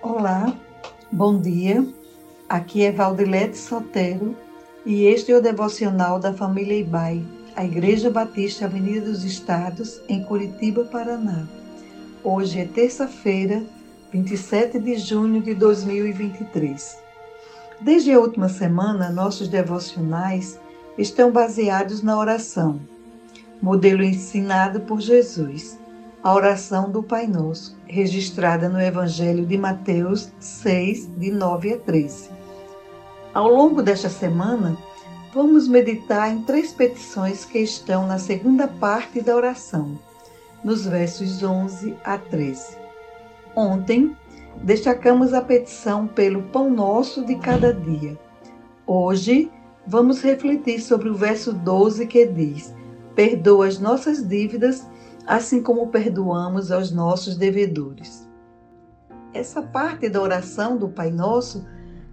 Olá, bom dia. Aqui é Valdilete Sotero e este é o devocional da família Ibai, a Igreja Batista Avenida dos Estados, em Curitiba, Paraná. Hoje é terça-feira, 27 de junho de 2023. Desde a última semana, nossos devocionais estão baseados na oração, modelo ensinado por Jesus a oração do Pai Nosso, registrada no Evangelho de Mateus 6, de 9 a 13. Ao longo desta semana, vamos meditar em três petições que estão na segunda parte da oração, nos versos 11 a 13. Ontem, destacamos a petição pelo pão nosso de cada dia. Hoje, vamos refletir sobre o verso 12 que diz: Perdoa as nossas dívidas assim como perdoamos aos nossos devedores. Essa parte da oração do Pai Nosso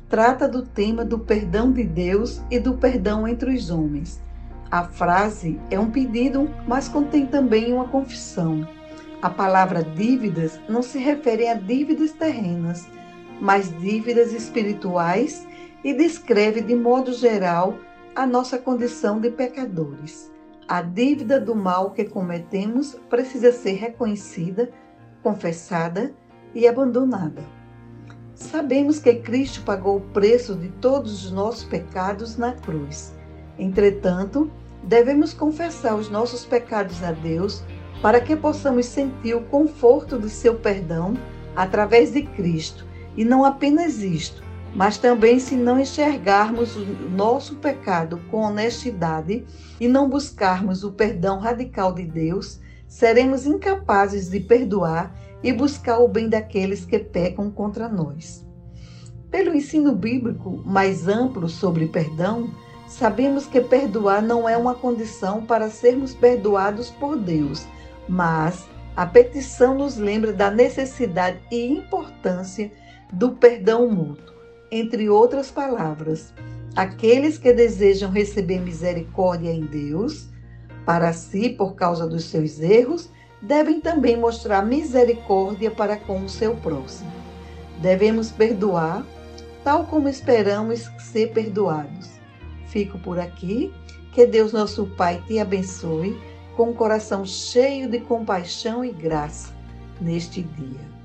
trata do tema do perdão de Deus e do perdão entre os homens. A frase é um pedido, mas contém também uma confissão. A palavra dívidas não se refere a dívidas terrenas, mas dívidas espirituais e descreve de modo geral a nossa condição de pecadores. A dívida do mal que cometemos precisa ser reconhecida, confessada e abandonada. Sabemos que Cristo pagou o preço de todos os nossos pecados na cruz. Entretanto, devemos confessar os nossos pecados a Deus para que possamos sentir o conforto do seu perdão através de Cristo. E não apenas isto, mas também se não enxergarmos o nosso pecado com honestidade e não buscarmos o perdão radical de Deus, seremos incapazes de perdoar e buscar o bem daqueles que pecam contra nós. Pelo ensino bíblico mais amplo sobre perdão, sabemos que perdoar não é uma condição para sermos perdoados por Deus, mas a petição nos lembra da necessidade e importância do perdão mútuo. Entre outras palavras, aqueles que desejam receber misericórdia em Deus, para si por causa dos seus erros, devem também mostrar misericórdia para com o seu próximo. Devemos perdoar, tal como esperamos ser perdoados. Fico por aqui. Que Deus, nosso Pai, te abençoe com um coração cheio de compaixão e graça neste dia.